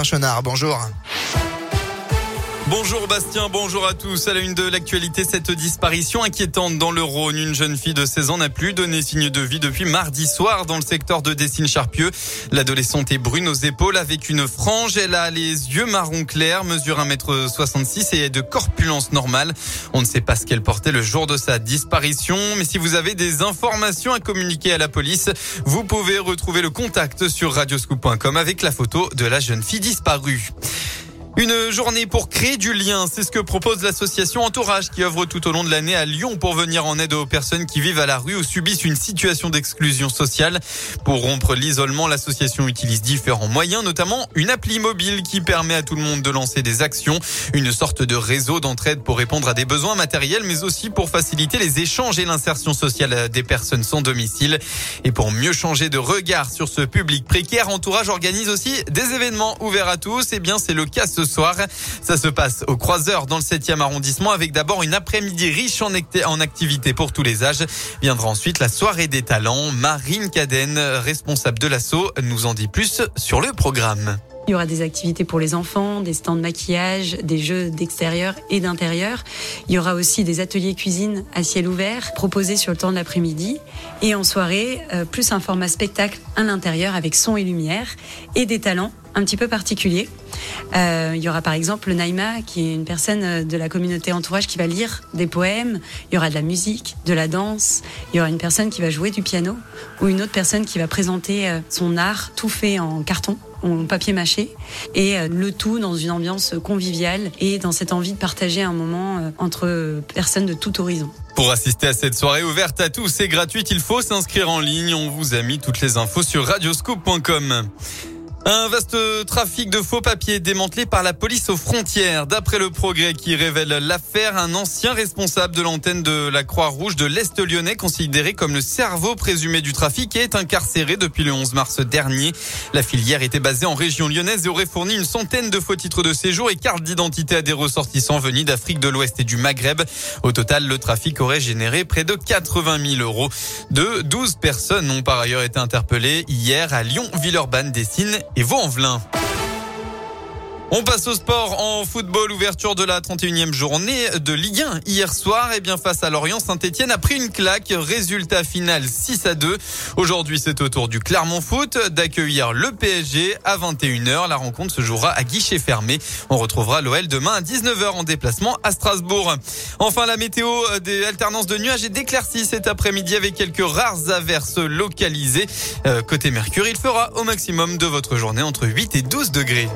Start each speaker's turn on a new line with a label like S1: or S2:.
S1: Martin Chenard. Bonjour.
S2: Bonjour Bastien, bonjour à tous. À la une de l'actualité, cette disparition inquiétante dans le Rhône. Une jeune fille de 16 ans n'a plus donné signe de vie depuis mardi soir dans le secteur de Dessines-Charpieu. L'adolescente est brune aux épaules avec une frange. Elle a les yeux marron clair, mesure 1m66 et est de corpulence normale. On ne sait pas ce qu'elle portait le jour de sa disparition. Mais si vous avez des informations à communiquer à la police, vous pouvez retrouver le contact sur radioscoop.com avec la photo de la jeune fille disparue. Une journée pour créer du lien, c'est ce que propose l'association Entourage qui œuvre tout au long de l'année à Lyon pour venir en aide aux personnes qui vivent à la rue ou subissent une situation d'exclusion sociale. Pour rompre l'isolement, l'association utilise différents moyens, notamment une appli mobile qui permet à tout le monde de lancer des actions, une sorte de réseau d'entraide pour répondre à des besoins matériels, mais aussi pour faciliter les échanges et l'insertion sociale des personnes sans domicile. Et pour mieux changer de regard sur ce public précaire, Entourage organise aussi des événements ouverts à tous. Et eh bien, c'est le cas ce soir. Ça se passe au Croiseur dans le 7e arrondissement avec d'abord une après-midi riche en, activités pour tous les âges. Viendra ensuite la soirée des talents. Marine Caden, responsable de l'assaut, nous en dit plus sur le programme.
S3: Il y aura des activités pour les enfants, des stands de maquillage, des jeux d'extérieur et d'intérieur. Il y aura aussi des ateliers cuisine à ciel ouvert proposés sur le temps de l'après-midi. Et en soirée, euh, plus un format spectacle à l'intérieur avec son et lumière et des talents un petit peu particuliers. Euh, il y aura par exemple Naïma, qui est une personne euh, de la communauté entourage qui va lire des poèmes. Il y aura de la musique, de la danse. Il y aura une personne qui va jouer du piano ou une autre personne qui va présenter son art tout fait en carton en papier mâché et euh, le tout dans une ambiance conviviale et dans cette envie de partager un moment euh, entre personnes de tout horizon.
S2: Pour assister à cette soirée ouverte à tous et gratuite, il faut s'inscrire en ligne. On vous a mis toutes les infos sur radioscope.com. Un vaste trafic de faux papiers démantelé par la police aux frontières. D'après le progrès qui révèle l'affaire, un ancien responsable de l'antenne de la Croix-Rouge de l'Est lyonnais, considéré comme le cerveau présumé du trafic, est incarcéré depuis le 11 mars dernier. La filière était basée en région lyonnaise et aurait fourni une centaine de faux titres de séjour et cartes d'identité à des ressortissants venus d'Afrique de l'Ouest et du Maghreb. Au total, le trafic aurait généré près de 80 000 euros. De 12 personnes ont par ailleurs été interpellées hier à Lyon, Villeurbanne, Dessines et Vaux-en-Velin. On passe au sport en football, ouverture de la 31e journée de Ligue 1 hier soir. Et eh bien face à Lorient, Saint-Etienne a pris une claque. Résultat final 6 à 2. Aujourd'hui, c'est au tour du Clermont Foot d'accueillir le PSG à 21h. La rencontre se jouera à guichet fermé. On retrouvera l'OL demain à 19h en déplacement à Strasbourg. Enfin, la météo des alternances de nuages est d'éclaircies cet après-midi avec quelques rares averses localisées. Euh, côté Mercure, il fera au maximum de votre journée entre 8 et 12 degrés.